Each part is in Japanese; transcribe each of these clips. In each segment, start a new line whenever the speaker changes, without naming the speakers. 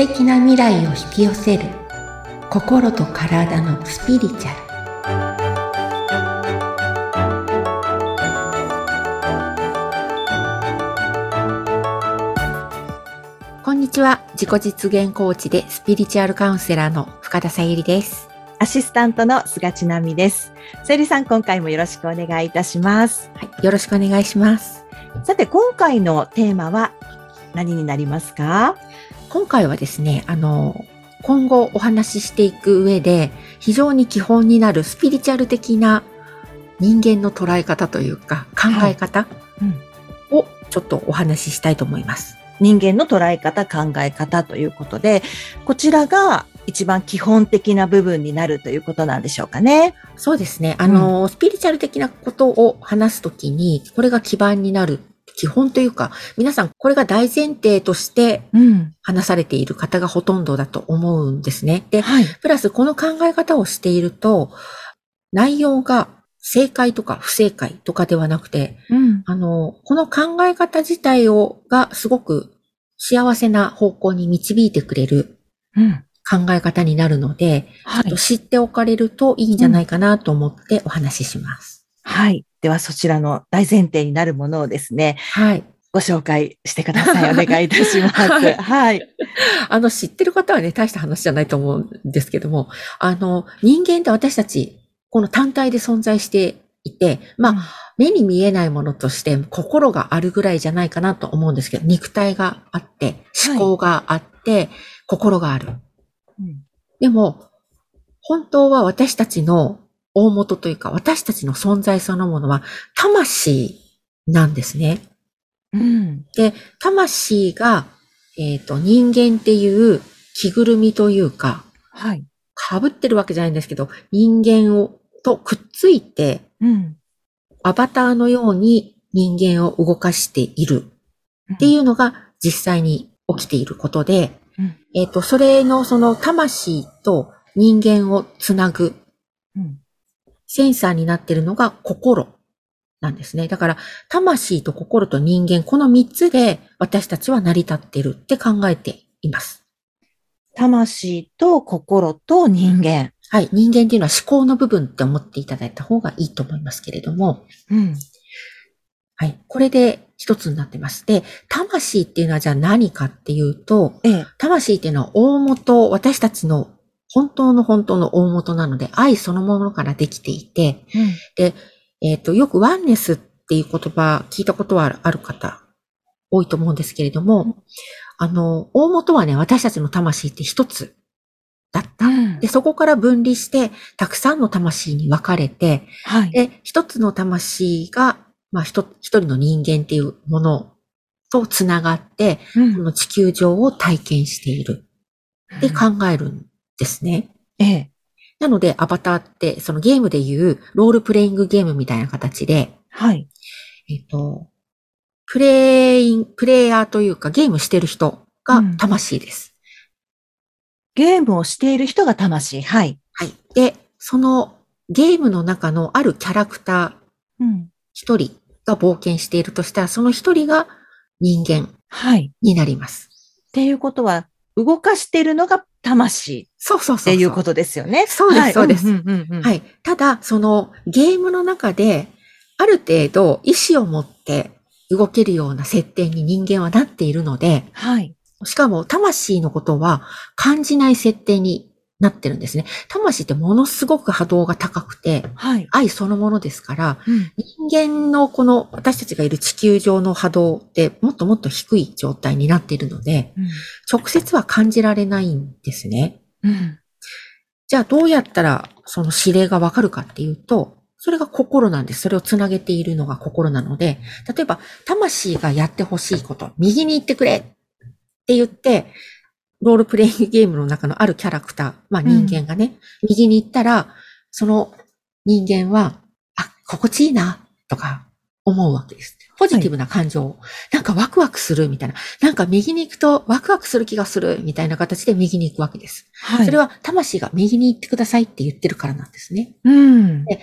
敵な未来を引き寄せる。心と体のスピリチュアル。こんにちは。自己実現コーチでスピリチュアルカウンセラーの深田さゆりです。
アシスタントの菅千奈美です。さゆりさん、今回もよろしくお願いいたします。
はい、よろしくお願いします。
さて、今回のテーマは何になりますか？
今回はですねあの今後お話ししていく上で非常に基本になるスピリチュアル的な人間の捉え方というか考え方
うん
をちょっとお話ししたいと思います。
人間の捉え方、考え方ということで、こちらが一番基本的な部分になるということなんでしょうかね。
そうですね。あの、スピリチュアル的なことを話すときに、これが基盤になる。基本というか、皆さんこれが大前提として
うん。
話されている方がほとんどだと思うんですね。で、
はい。
プラスこの考え方をしていると、内容が正解とか不正解とかではなくて、
うん。
あの、この考え方自体を、がすごく幸せな方向に導いてくれる
うん。
考え方になるので、
はい。
知っておかれるといいんじゃないかなと思ってお話しします。
はい。では、そちらの大前提になるものをですね、
はい。
ご紹介してください。お願いいたします。
はい
はい。
あの、知ってる方はね、大した話じゃないと思うんですけども、あの、人間って私たち、この単体で存在していて、まあ、目に見えないものとして心があるぐらいじゃないかなと思うんですけど、肉体があって、思考があって、心がある。
うん
でも、本当は私たちの大元というか、私たちの存在そのものは、魂なんですね。
うん。
で、魂が、えっ、と、人間っていう着ぐるみというか、
はい。
被ってるわけじゃないんですけど、人間を、とくっついて、
うん。
アバターのように人間を動かしているっていうのが実際に起きていることで、
うん
えっ、と、それのその魂と人間をつなぐ
うん。
センサーになっているのが心なんですね。だから、魂と心と人間、この三つで私たちは成り立っているって考えています。
魂と心と人間。
はい。人間っていうのは思考の部分って思っていただいた方がいいと思いますけれども、
うん。
はい。これで一つになってます。で、魂っていうのはじゃあ何かっていうと、
ええ。
魂っていうのは大元、私たちの本当の本当の大元なので、愛そのものからできていて、えっ、と、よくワンネスっていう言葉聞いたことはある方多いと思うんですけれども、あの、大元はね、私たちの魂って一つだった。
うん。
で、そこから分離して、たくさんの魂に分かれて、
はい。
で、一つの魂が、まあ、一一人の人間っていうものとつながって、
うん。
この地球上を体験している。って考えるんですね。
ええ。
なので、アバターって、そのゲームでいうロールプレイングゲームみたいな形で、
はい。
えっと、プレイン、プレイヤーというかゲームしてる人が
うん
魂です。
ゲームをしている人が魂。はい。
はい。で、そのゲームの中のあるキャラクター
うん。
一人が冒険しているとしたら、その一人が人間
はい。
になります。
っていうことは、動かしているのが魂
そうそうそう。
っていうことですよね。
そうです
はい
そうですはい。ただ、そのゲームの中で、ある程度意志を持って動けるような設定に人間はなっているので、
はい。
しかも魂のことは感じない設定になってるんですね。魂ってものすごく波動が高くて、
はい。
愛そのものですから、
うん
人間のこの私たちがいる地球上の波動ってもっともっと低い状態になっているので、直接は感じられないんですね。
うん。
じゃあどうやったらその指令がわかるかっていうと、それが心なんです。それをつなげているのが心なので、例えば、魂がやってほしいこと、右に行ってくれって言って、ロールプレイングゲームの中のあるキャラクター、まあ人間がね、右に行ったら、その人間は、あ、心地いいな、とか思うわけです。ポジティブな感情、なんかワクワクするみたいな、なんか右に行くとワクワクする気がするみたいな形で右に行くわけです。
はい。
それは魂が右に行ってくださいって言ってるからなんですね。
うん。
で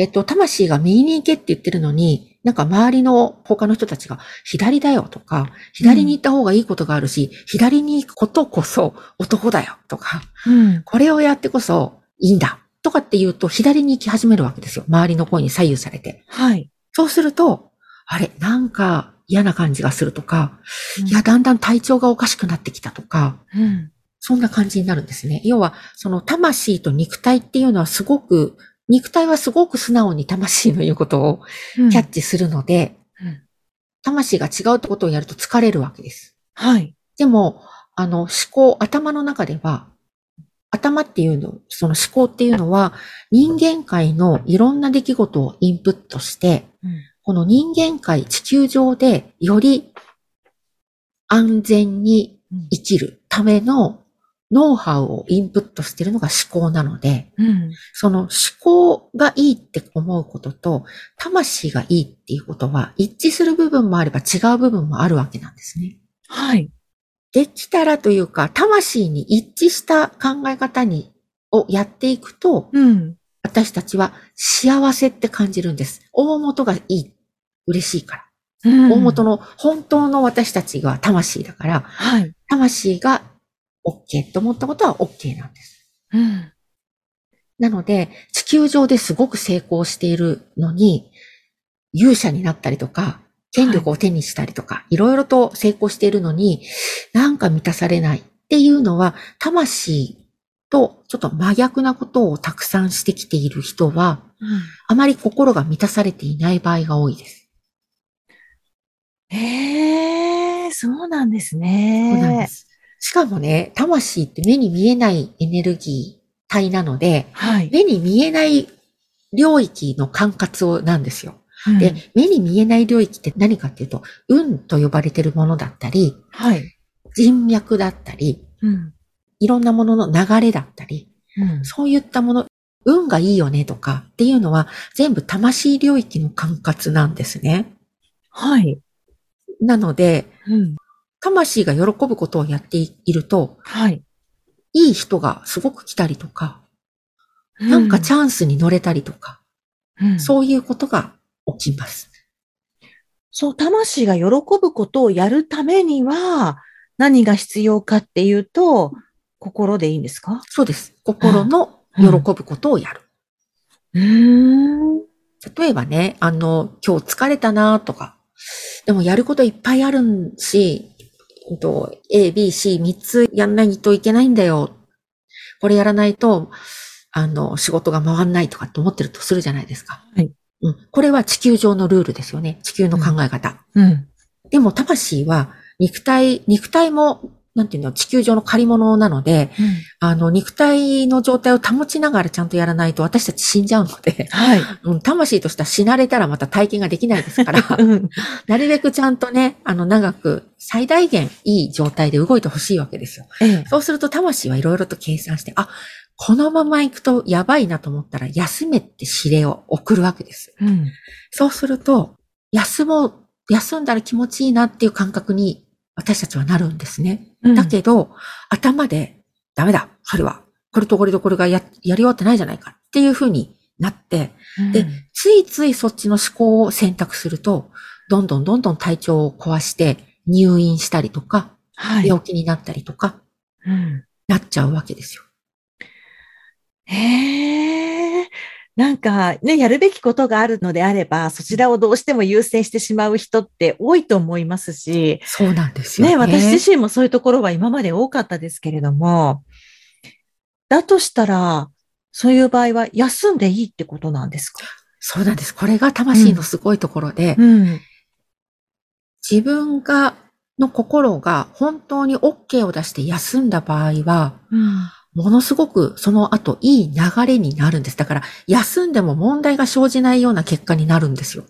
えっと、魂が右に行けって言ってるのに、なんか周りの他の人たちが左だよとか、左に行った方がいいことがあるし、左に行くことこそ男だよとか、
うん。
これをやってこそいいんだとかって言うと左に行き始めるわけですよ。周りの声に左右されて。
はい。
そうすると、あれ、なんか嫌な感じがするとか、
うん
いや、だんだん体調がおかしくなってきたとか、
うん。
そんな感じになるんですね。要は、その魂と肉体っていうのはすごく、肉体はすごく素直に魂の言うことを
うん
キャッチするので、
うん
魂が違うってことをやると疲れるわけです。
はい。
でも、あの、思考、頭の中では、頭っていうの、その思考っていうのは、人間界のいろんな出来事をインプットして、
うん
この人間界、地球上でより安全に生きるためのノウハウをインプットしているのが思考なので、
うん。
その思考がいいって思うことと、魂がいいっていうことは一致する部分もあれば違う部分もあるわけなんですね。
はい。
できたらというか、魂に一致した考え方に、をやっていくと、
うん。
私たちは幸せって感じるんです。大元がいい。嬉しいから。
うん
大元の本当の私たちが魂だから、
はい。
魂が OK と思ったことは OK なんです。
うん。
なので、地球上ですごく成功しているのに、勇者になったりとか、権力を手にしたりとか、いろいろと成功しているのに、なんか満たされないっていうのは、魂とちょっと真逆なことをたくさんしてきている人は、あまり心が満たされていない場合が多いです。
へえ、そうなんです
そうなんで
ね。
す。しかもね、魂って目に見えないエネルギー体なので、
はい。
目に見えない領域の管轄をなんですよ。
うん
で、目に見えない領域って何かっていうと、運と呼ばれているものだったり、
はい。
人脈だったり、
うん。
いろんなものの流れだったり、
うん。
そういったもの、運がいいよねとかっていうのは全部魂領域の管轄なんですね。
はい。
なので、
うん。
魂が喜ぶことをやっていると、
はい。
いい人がすごく来たりとか、なんかチャンスに乗れたりとか、
うん、
そう。いうことが起きます。
そう、魂が喜ぶことをやるためには、何が必要かっていうと、心でいいんですか？
そうです。心の喜ぶことをやる。
うーん。
例えばね、あの、今日疲れたなとか、でもやることいっぱいあるし、うんと A、B、C、3つやんないといけないんだよ。これやらないと、あの、仕事が回んないとかって思ってるとするじゃないですか。
はい。
うん。これは地球上のルールですよね。地球の考え方。
うん。
でも魂は肉体、肉体も、なんていうの、地球上の借り物なので、あの、肉体の状態を保ちながらちゃんとやらないと私たち死んじゃうので、
はい。
うん、魂としては死なれたらまた体験ができないですから、
うん。
なるべくちゃんとね、あの、長く、最大限いい状態で動いてほしいわけですよ。
ええ。
そうすると魂はいろいろと計算して、あ、このまま行くとやばいなと思ったら休めって指令を送るわけです。
うん。
そうすると、休もう、休んだら気持ちいいなっていう感覚に私たちはなるんですね。
うん
だけど、頭で、ダメだ、それは。これとこれとこれがや、やり終わってないじゃないかっていう風になって、で、ついついそっちの思考を選択すると、どんどんどんどん体調を壊して入院したりとか、
はい。
病気になったりとか、
うん。
なっちゃうわけですよ。
へえ。なんかね、やるべきことがあるのであれば、そちらをどうしても優先してしまう人って多いと思いますし、
そうなんですよね。
ね、私自身もそういうところは今まで多かったですけれども、だとしたら、そういう場合は休んでいいってことなんですか？
そうなんです。これが魂のすごいところで、
うん。
自分が、の心が本当に OK を出して休んだ場合は、
うん。
ものすごくその後いい流れになるんです。だから休んでも問題が生じないような結果になるんですよ。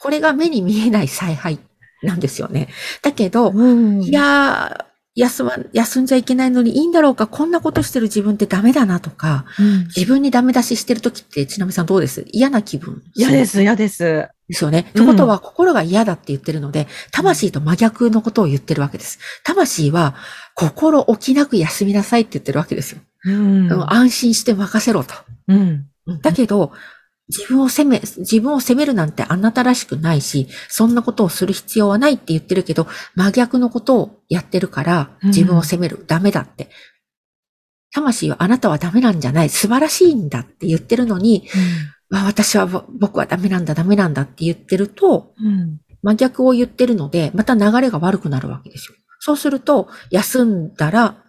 これが目に見えない采配なんですよね。だけど、
うん
いやー、休ま、休んじゃいけないのにいいんだろうか、こんなことしてる自分ってダメだなとか、
うん
自分にダメ出ししてる時って、ちなみさんどうです？嫌な気分？
嫌で。す、嫌です。
ですよね。
うん
ってことは、心が嫌だって言ってるので、魂と真逆のことを言ってるわけです。魂は、心置きなく休みなさいって言ってるわけですよ。
うん
うん安心して任せろと。
うん。
だけど、自分を責め、自分を責めるなんてあなたらしくないし、そんなことをする必要はないって言ってるけど、真逆のことをやってるから、
うん
自分を責める、ダメだって。魂はあなたはダメなんじゃない、素晴らしいんだって言ってるのに、わ私はぼ僕はダメなんだ、ダメなんだって言ってると、
うん。
真逆を言ってるので、また流れが悪くなるわけですよ。そうすると、休んだら、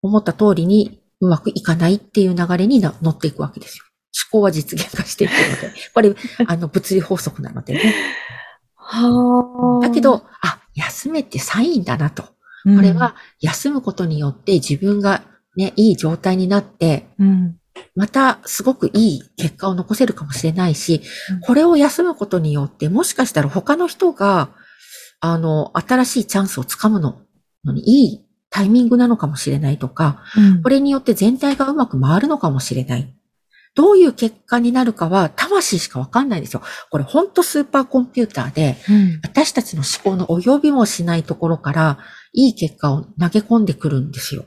思った通りにうまくいかないっていう流れにな乗っていくわけですよ。思考は実現化していくので。これ、あの、物理法則なのでね。
はあ。
だけど、あ、休めってサインだなと。
うん、
これは、休むことによって自分がね、いい状態になって、
うん、
またすごくいい結果を残せるかもしれないし
うん、
これを休むことによって、もしかしたら他の人が、あの、新しいチャンスをつかむののにいいタイミングなのかもしれないとか、
うん
これによって全体がうまく回るのかもしれない。どういう結果になるかは魂しかわかんないんですよ。これほんとスーパーコンピューターで、
うん
私たちの思考の及びもしないところから、いい結果を投げ込んでくるんですよ。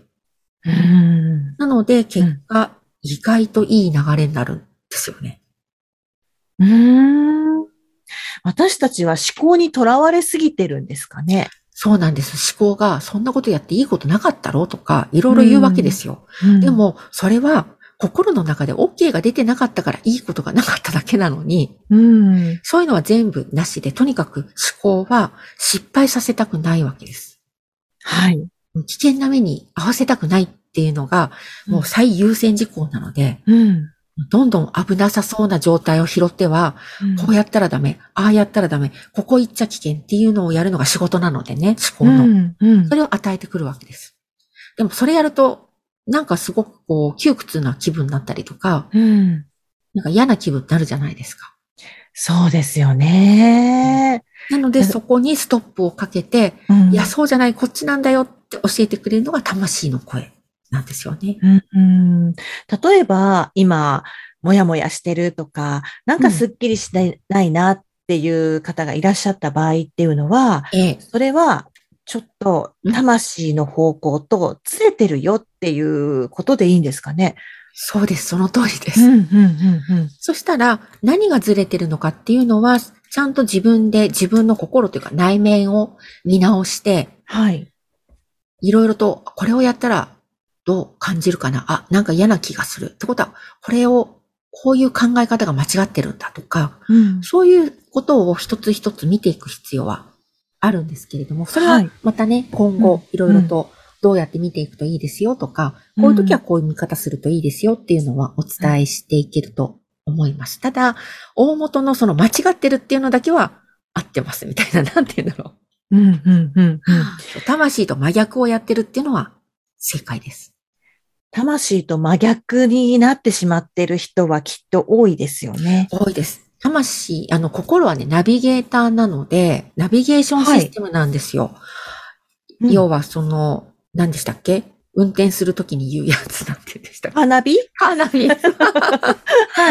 うん
なので、結果、意外といい流れになるんですよね。
うーん私たちは思考にとらわれすぎてるんですかね。
そうなんです。思考が、そんなことやっていいことなかったろうとか、いろいろ言うわけですよ。で、も、それは、心の中で OK が出てなかったからいいことがなかっただけなのに、
うん、
そういうのは全部なしで、とにかく思考は失敗させたくないわけです。
はい。
危険な目に合わせたくないっていうのが、もう最優先事項なので、
うん。
どんどん危なさそうな状態を拾っては、こうやったらダメ、ああやったらダメ、ここ行っちゃ危険っていうのをやるのが仕事なのでね、思考の。
うん、うん
それを与えてくるわけです。でもそれやると、なんかすごくこう、窮屈な気分になったりとか、
うん。
なんか嫌な気分になるじゃないですか。
そうですよね。
なのでそこにストップをかけて、
うん
いや、そうじゃない、こっちなんだよって教えてくれるのが魂の声なんですよね。
うんうん例えば、今、もやもやしてるとか、なんかすっきりしないないなっていう方がいらっしゃった場合っていうのは、
ええ。
それは、ちょっと魂の方向とずれてるよっていうことでいいんですかね？
そうです、その通りです。
うん、うん、うん、
そしたら、何がずれてるのかっていうのは、ちゃんと自分で自分の心というか内面を見直して、
はい。
いろいろと、これをやったらどう感じるかな？あ、なんか嫌な気がする。ってことは、これを、こういう考え方が間違ってるんだとか、
うん。
そういうことを一つ一つ見ていく必要はあるんですけれども、それ
は
はいまたね、今後いろいろとどうやって見ていくといいですよとか、こういう時はこういう見方するといいですよっていうのはお伝えしていけると思います。ただ、大元のその間違ってるっていうのだけは合ってますみたいな、なんていうんだろ
うん、うん、うん、うん。
う。魂と真逆をやってるっていうのは正解です。
魂と真逆になってしまってる人はきっと多いですよね。
多いです。魂、あの、心はね、ナビゲーターなので、ナビゲーションシステムなんですよ。
うん
要はその、何でしたっけ？運転するときに言うやつなんてでしたっけ？
花火
カーナビ。
は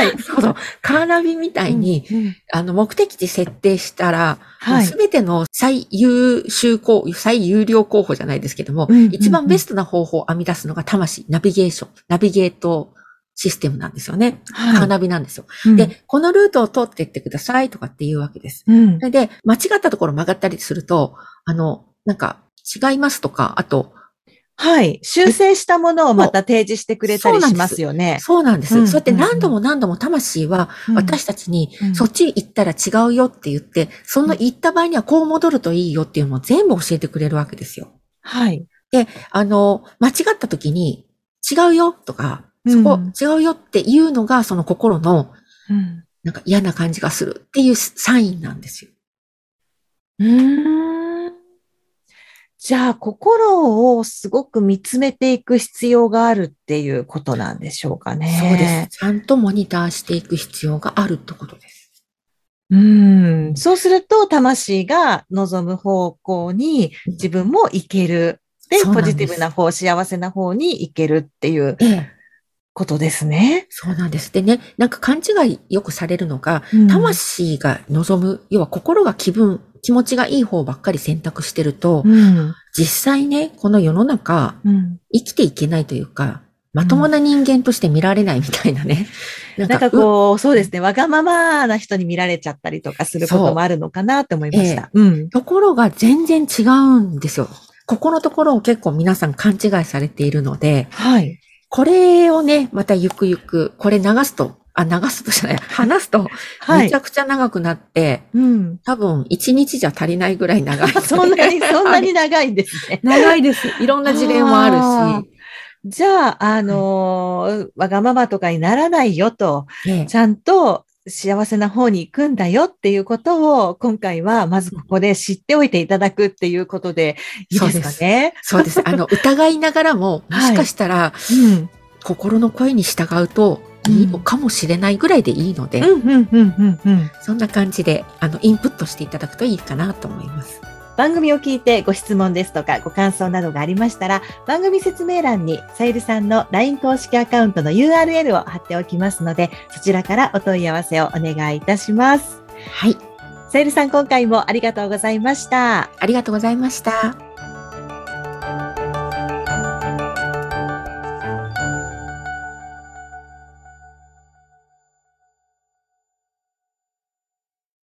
い。
そうそう。カーナビみたいに、
うん
あの、目的地設定したら、
はい
すべての最優秀候補、最有料候補じゃないですけども、
うんうんうん
一番ベストな方法を編み出すのが魂、ナビゲーション、ナビゲートシステムなんですよね。
はい
カーナビなんですよ。
うん
で、このルートを通っていってくださいとかっていうわけです。
うん
それで、間違ったところ曲がったりすると、あの、なんか、違いますとか、あと、
はい。修正したものをまた提示してくれたりしますよね。
そうなんです。
うん
そうやって何度も何度も魂は、私たちに、
うん
そっち行ったら違うよって言って、その行った場合にはこう戻るといいよっていうのを全部教えてくれるわけですよ。
はい。
あの、間違った時に、違うよとか、そこ、
うん
違うよっていうのが、その心の、
うん
なんか嫌な感じがするっていうサインなんですよ。
うーんじゃあ、心をすごく見つめていく必要があるっていうことなんでしょうかね。
そうです。ちゃんとモニターしていく必要があるってことです。
うん。そうすると、魂が望む方向に自分も行ける。で、ポジティブな方、幸せな方に行けるっていう
ええ。
ことですね。
そうなんです。でね、なんか勘違いよくされるのが、
うん
魂が望む、要は心が気分、気持ちがいい方ばっかり選択してると、
うん。
実際ね、この世の中、
うん。
生きていけないというか、まともな人間として見られないみたいなね。
なんかこう、そうですね、わがままな人に見られちゃったりとかすることもあるのかなと思いました。
うん。ところが全然違うんですよ。ここのところを結構皆さん勘違いされているので、
はい。
これをね、またゆくゆく、これ流すと、あ、流すとじゃない、話すと、
はい
めちゃ。くちゃ長くなって、
うん。
多分1日じゃ足りないぐらい長い。
そんなに、そんなに長いんですね。
長いです。いろんな事例もあるし。
じゃあ、あのーわがままとかにならないよと、
ええ
ちゃんと幸せな方に行くんだよっていうことを、今回はまずここで知っておいていただくっていうことでいいですかね？
そうです。あの、疑いながらも、もしかしたら、
うん。
心の声に従うといいのかもしれないぐらいでいいので。そんな感じで、あの、インプットしていただくといいかなと思います。
番組を聞いてご質問ですとかご感想などがありましたら、番組説明欄にさゆるさんの LINE 公式アカウントの URL を貼っておきますので、そちらからお問い合わせをお願いいたします。
はい。
さゆるさん、今回もありがとうございました。
ありがとうございました。